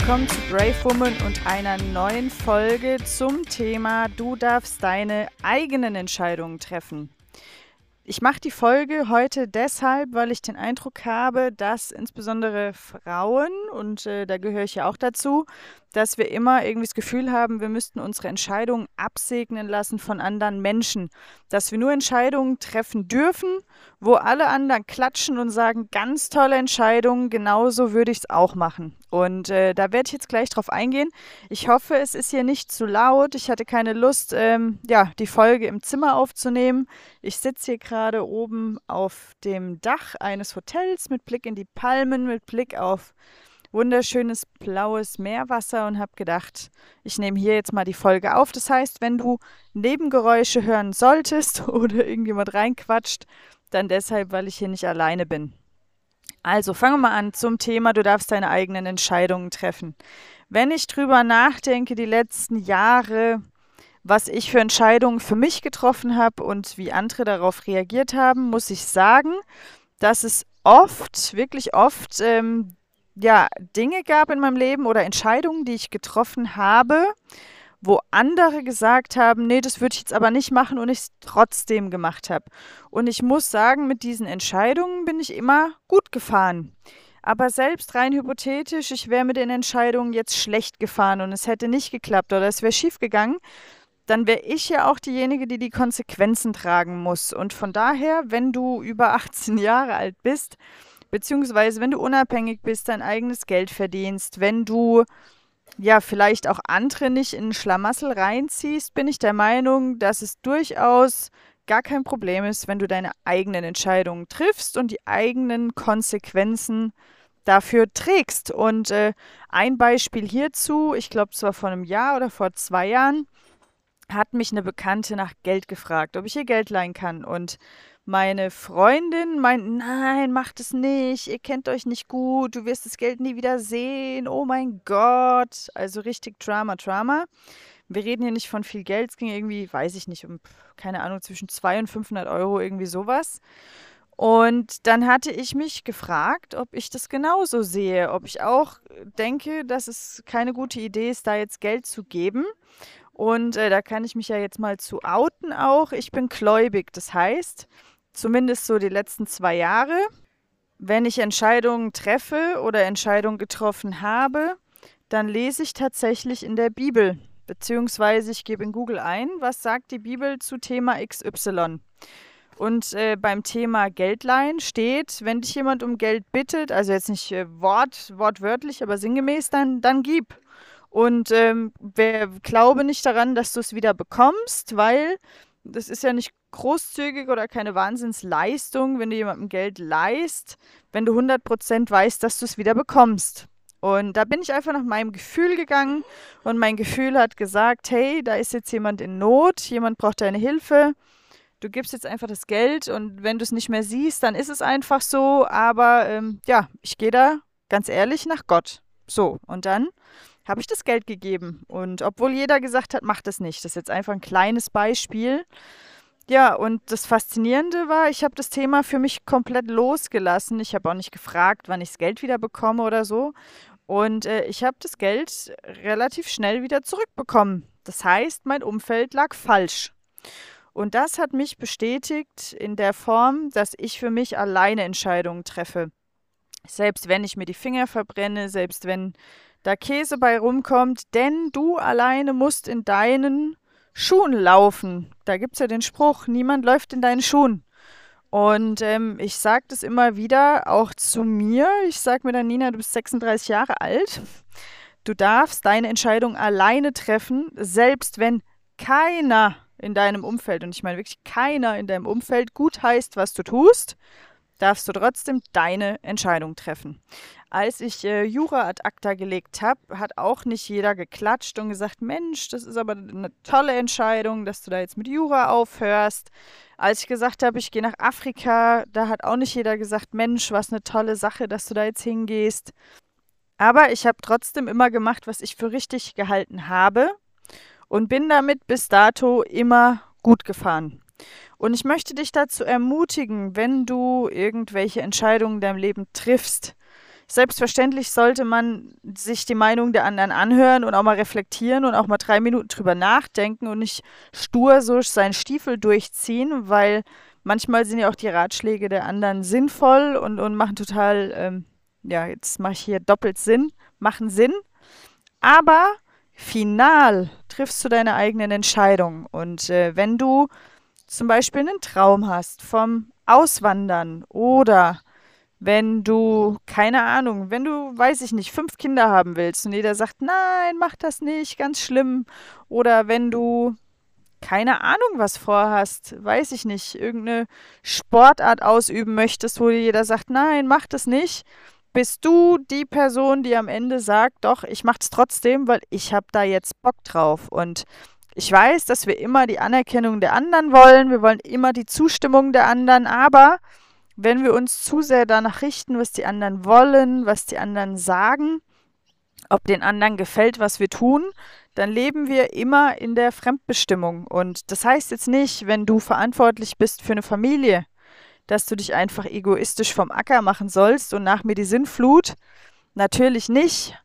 willkommen zu Brave Woman und einer neuen Folge zum Thema Du darfst deine eigenen Entscheidungen treffen. Ich mache die Folge heute deshalb, weil ich den Eindruck habe, dass insbesondere Frauen, und äh, da gehöre ich ja auch dazu, dass wir immer irgendwie das Gefühl haben, wir müssten unsere Entscheidungen absegnen lassen von anderen Menschen. Dass wir nur Entscheidungen treffen dürfen, wo alle anderen klatschen und sagen, ganz tolle Entscheidung, genauso würde ich es auch machen. Und äh, da werde ich jetzt gleich drauf eingehen. Ich hoffe, es ist hier nicht zu laut. Ich hatte keine Lust, ähm, ja, die Folge im Zimmer aufzunehmen. Ich sitze hier gerade oben auf dem Dach eines Hotels mit Blick in die Palmen, mit Blick auf wunderschönes blaues Meerwasser und habe gedacht, ich nehme hier jetzt mal die Folge auf. Das heißt, wenn du Nebengeräusche hören solltest oder irgendjemand reinquatscht, dann deshalb, weil ich hier nicht alleine bin. Also fangen wir mal an zum Thema, du darfst deine eigenen Entscheidungen treffen. Wenn ich drüber nachdenke, die letzten Jahre, was ich für Entscheidungen für mich getroffen habe und wie andere darauf reagiert haben, muss ich sagen, dass es oft, wirklich oft ähm, ja, Dinge gab in meinem Leben oder Entscheidungen, die ich getroffen habe, wo andere gesagt haben, nee, das würde ich jetzt aber nicht machen und ich es trotzdem gemacht habe. Und ich muss sagen, mit diesen Entscheidungen bin ich immer gut gefahren. Aber selbst rein hypothetisch, ich wäre mit den Entscheidungen jetzt schlecht gefahren und es hätte nicht geklappt oder es wäre schief gegangen, dann wäre ich ja auch diejenige, die die Konsequenzen tragen muss. Und von daher, wenn du über 18 Jahre alt bist, Beziehungsweise, wenn du unabhängig bist, dein eigenes Geld verdienst, wenn du ja vielleicht auch andere nicht in Schlamassel reinziehst, bin ich der Meinung, dass es durchaus gar kein Problem ist, wenn du deine eigenen Entscheidungen triffst und die eigenen Konsequenzen dafür trägst. Und äh, ein Beispiel hierzu, ich glaube, es war vor einem Jahr oder vor zwei Jahren, hat mich eine Bekannte nach Geld gefragt, ob ich ihr Geld leihen kann. Und meine Freundin meint, nein, macht es nicht, ihr kennt euch nicht gut, du wirst das Geld nie wieder sehen, oh mein Gott. Also richtig Drama, Drama. Wir reden hier nicht von viel Geld, es ging irgendwie, weiß ich nicht, um, keine Ahnung, zwischen 200 und 500 Euro, irgendwie sowas. Und dann hatte ich mich gefragt, ob ich das genauso sehe, ob ich auch denke, dass es keine gute Idee ist, da jetzt Geld zu geben. Und äh, da kann ich mich ja jetzt mal zu outen auch. Ich bin gläubig. Das heißt, zumindest so die letzten zwei Jahre, wenn ich Entscheidungen treffe oder Entscheidungen getroffen habe, dann lese ich tatsächlich in der Bibel, beziehungsweise ich gebe in Google ein, was sagt die Bibel zu Thema XY. Und äh, beim Thema Geldleihen steht, wenn dich jemand um Geld bittet, also jetzt nicht äh, Wort, wortwörtlich, aber sinngemäß, dann, dann gib. Und ähm, glaube nicht daran, dass du es wieder bekommst, weil das ist ja nicht großzügig oder keine Wahnsinnsleistung, wenn du jemandem Geld leist, wenn du 100% weißt, dass du es wieder bekommst. Und da bin ich einfach nach meinem Gefühl gegangen und mein Gefühl hat gesagt, hey, da ist jetzt jemand in Not, jemand braucht deine Hilfe. Du gibst jetzt einfach das Geld und wenn du es nicht mehr siehst, dann ist es einfach so. Aber ähm, ja, ich gehe da ganz ehrlich nach Gott. So, und dann habe ich das Geld gegeben. Und obwohl jeder gesagt hat, mach das nicht. Das ist jetzt einfach ein kleines Beispiel. Ja, und das Faszinierende war, ich habe das Thema für mich komplett losgelassen. Ich habe auch nicht gefragt, wann ich das Geld wieder bekomme oder so. Und äh, ich habe das Geld relativ schnell wieder zurückbekommen. Das heißt, mein Umfeld lag falsch. Und das hat mich bestätigt in der Form, dass ich für mich alleine Entscheidungen treffe. Selbst wenn ich mir die Finger verbrenne, selbst wenn da Käse bei rumkommt, denn du alleine musst in deinen Schuhen laufen. Da gibt es ja den Spruch, niemand läuft in deinen Schuhen. Und ähm, ich sage das immer wieder, auch zu mir. Ich sage mir dann, Nina, du bist 36 Jahre alt. Du darfst deine Entscheidung alleine treffen, selbst wenn keiner in deinem Umfeld, und ich meine wirklich keiner in deinem Umfeld gut heißt, was du tust, darfst du trotzdem deine Entscheidung treffen. Als ich äh, Jura ad acta gelegt habe, hat auch nicht jeder geklatscht und gesagt, Mensch, das ist aber eine tolle Entscheidung, dass du da jetzt mit Jura aufhörst. Als ich gesagt habe, ich gehe nach Afrika, da hat auch nicht jeder gesagt, Mensch, was eine tolle Sache, dass du da jetzt hingehst. Aber ich habe trotzdem immer gemacht, was ich für richtig gehalten habe und bin damit bis dato immer gut gefahren. Und ich möchte dich dazu ermutigen, wenn du irgendwelche Entscheidungen in deinem Leben triffst, Selbstverständlich sollte man sich die Meinung der anderen anhören und auch mal reflektieren und auch mal drei Minuten drüber nachdenken und nicht stur so seinen Stiefel durchziehen, weil manchmal sind ja auch die Ratschläge der anderen sinnvoll und, und machen total, ähm, ja, jetzt mache ich hier doppelt Sinn, machen Sinn. Aber final triffst du deine eigenen Entscheidungen. Und äh, wenn du zum Beispiel einen Traum hast vom Auswandern oder wenn du, keine Ahnung, wenn du, weiß ich nicht, fünf Kinder haben willst und jeder sagt, nein, mach das nicht, ganz schlimm. Oder wenn du, keine Ahnung, was vorhast, weiß ich nicht, irgendeine Sportart ausüben möchtest, wo jeder sagt, nein, mach das nicht, bist du die Person, die am Ende sagt, doch, ich mach's trotzdem, weil ich habe da jetzt Bock drauf. Und ich weiß, dass wir immer die Anerkennung der anderen wollen, wir wollen immer die Zustimmung der anderen, aber wenn wir uns zu sehr danach richten, was die anderen wollen, was die anderen sagen, ob den anderen gefällt, was wir tun, dann leben wir immer in der Fremdbestimmung. Und das heißt jetzt nicht, wenn du verantwortlich bist für eine Familie, dass du dich einfach egoistisch vom Acker machen sollst und nach mir die Sinnflut. Natürlich nicht.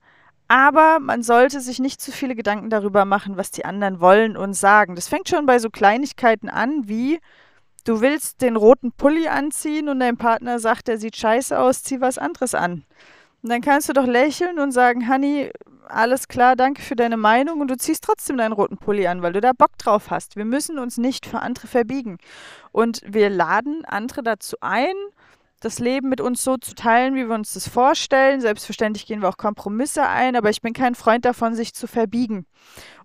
Aber man sollte sich nicht zu viele Gedanken darüber machen, was die anderen wollen und sagen. Das fängt schon bei so Kleinigkeiten an, wie du willst den roten Pulli anziehen und dein Partner sagt, der sieht scheiße aus, zieh was anderes an. Und dann kannst du doch lächeln und sagen, Honey, alles klar, danke für deine Meinung und du ziehst trotzdem deinen roten Pulli an, weil du da Bock drauf hast. Wir müssen uns nicht für andere verbiegen. Und wir laden andere dazu ein, das Leben mit uns so zu teilen, wie wir uns das vorstellen. Selbstverständlich gehen wir auch Kompromisse ein, aber ich bin kein Freund davon, sich zu verbiegen.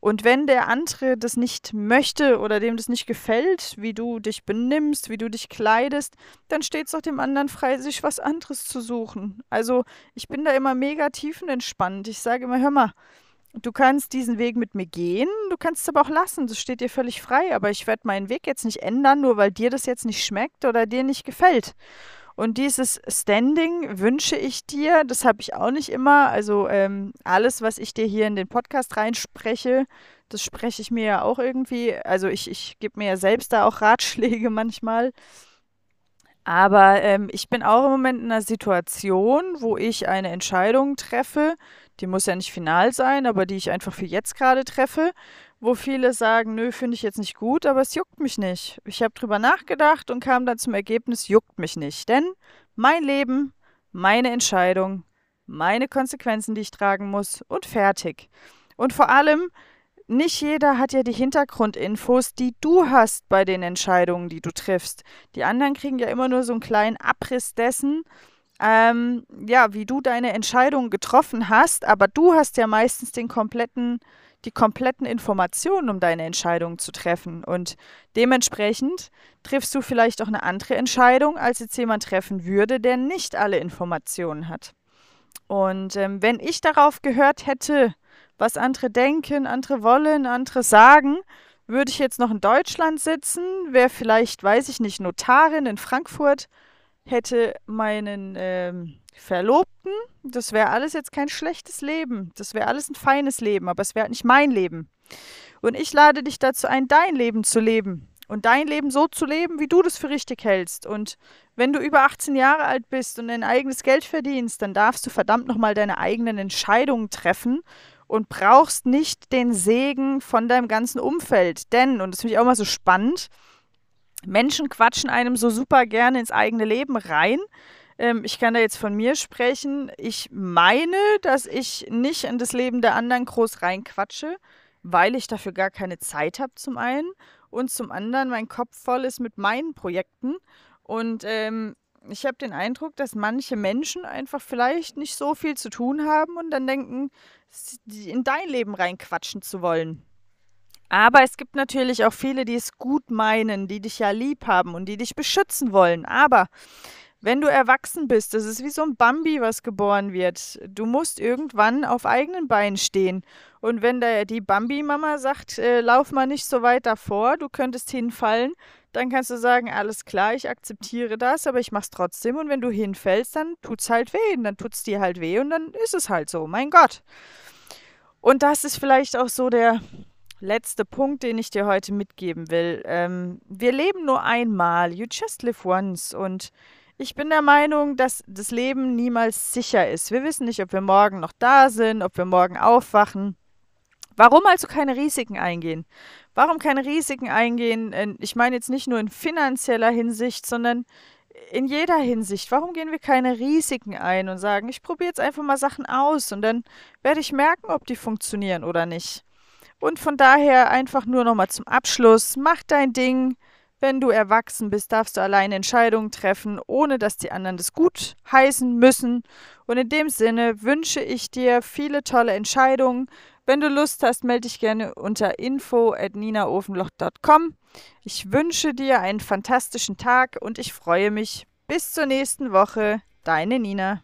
Und wenn der andere das nicht möchte oder dem das nicht gefällt, wie du dich benimmst, wie du dich kleidest, dann steht es doch dem anderen frei, sich was anderes zu suchen. Also ich bin da immer mega tiefenentspannt. Ich sage immer, hör mal, Du kannst diesen Weg mit mir gehen, du kannst es aber auch lassen, das steht dir völlig frei, aber ich werde meinen Weg jetzt nicht ändern, nur weil dir das jetzt nicht schmeckt oder dir nicht gefällt. Und dieses Standing wünsche ich dir, das habe ich auch nicht immer. Also ähm, alles, was ich dir hier in den Podcast reinspreche, das spreche ich mir ja auch irgendwie. Also ich, ich gebe mir ja selbst da auch Ratschläge manchmal. Aber ähm, ich bin auch im Moment in einer Situation, wo ich eine Entscheidung treffe, die muss ja nicht final sein, aber die ich einfach für jetzt gerade treffe, wo viele sagen, nö, finde ich jetzt nicht gut, aber es juckt mich nicht. Ich habe drüber nachgedacht und kam dann zum Ergebnis, juckt mich nicht. Denn mein Leben, meine Entscheidung, meine Konsequenzen, die ich tragen muss und fertig. Und vor allem, nicht jeder hat ja die Hintergrundinfos, die du hast bei den Entscheidungen, die du triffst. Die anderen kriegen ja immer nur so einen kleinen Abriss dessen, ähm, ja, wie du deine Entscheidungen getroffen hast, aber du hast ja meistens den kompletten die kompletten Informationen, um deine Entscheidung zu treffen. Und dementsprechend triffst du vielleicht auch eine andere Entscheidung, als jetzt jemand treffen würde, der nicht alle Informationen hat. Und ähm, wenn ich darauf gehört hätte, was andere denken, andere wollen, andere sagen, würde ich jetzt noch in Deutschland sitzen, wäre vielleicht, weiß ich nicht, Notarin in Frankfurt, hätte meinen ähm, Verlobten, das wäre alles jetzt kein schlechtes Leben. Das wäre alles ein feines Leben, aber es wäre nicht mein Leben. Und ich lade dich dazu ein, dein Leben zu leben. Und dein Leben so zu leben, wie du das für richtig hältst. Und wenn du über 18 Jahre alt bist und dein eigenes Geld verdienst, dann darfst du verdammt nochmal deine eigenen Entscheidungen treffen und brauchst nicht den Segen von deinem ganzen Umfeld. Denn, und das finde ich auch mal so spannend, Menschen quatschen einem so super gerne ins eigene Leben rein, ähm, ich kann da jetzt von mir sprechen. Ich meine, dass ich nicht in das Leben der anderen groß reinquatsche, weil ich dafür gar keine Zeit habe zum einen und zum anderen mein Kopf voll ist mit meinen Projekten. Und ähm, ich habe den Eindruck, dass manche Menschen einfach vielleicht nicht so viel zu tun haben und dann denken, in dein Leben reinquatschen zu wollen. Aber es gibt natürlich auch viele, die es gut meinen, die dich ja lieb haben und die dich beschützen wollen. Aber wenn du erwachsen bist, das ist wie so ein Bambi, was geboren wird. Du musst irgendwann auf eigenen Beinen stehen. Und wenn da die Bambi-Mama sagt, äh, lauf mal nicht so weit davor, du könntest hinfallen, dann kannst du sagen, alles klar, ich akzeptiere das, aber ich mach's trotzdem. Und wenn du hinfällst, dann tut's halt weh. Und dann tut's dir halt weh und dann ist es halt so. Mein Gott. Und das ist vielleicht auch so der letzte Punkt, den ich dir heute mitgeben will. Ähm, wir leben nur einmal. You just live once. Und Ich bin der Meinung, dass das Leben niemals sicher ist. Wir wissen nicht, ob wir morgen noch da sind, ob wir morgen aufwachen. Warum also keine Risiken eingehen? Warum keine Risiken eingehen? Ich meine jetzt nicht nur in finanzieller Hinsicht, sondern in jeder Hinsicht. Warum gehen wir keine Risiken ein und sagen, ich probiere jetzt einfach mal Sachen aus und dann werde ich merken, ob die funktionieren oder nicht. Und von daher einfach nur nochmal zum Abschluss, mach dein Ding, wenn du erwachsen bist, darfst du alleine Entscheidungen treffen, ohne dass die anderen das gut heißen müssen. Und in dem Sinne wünsche ich dir viele tolle Entscheidungen. Wenn du Lust hast, melde dich gerne unter info at ninaofenloch.com. Ich wünsche dir einen fantastischen Tag und ich freue mich. Bis zur nächsten Woche. Deine Nina.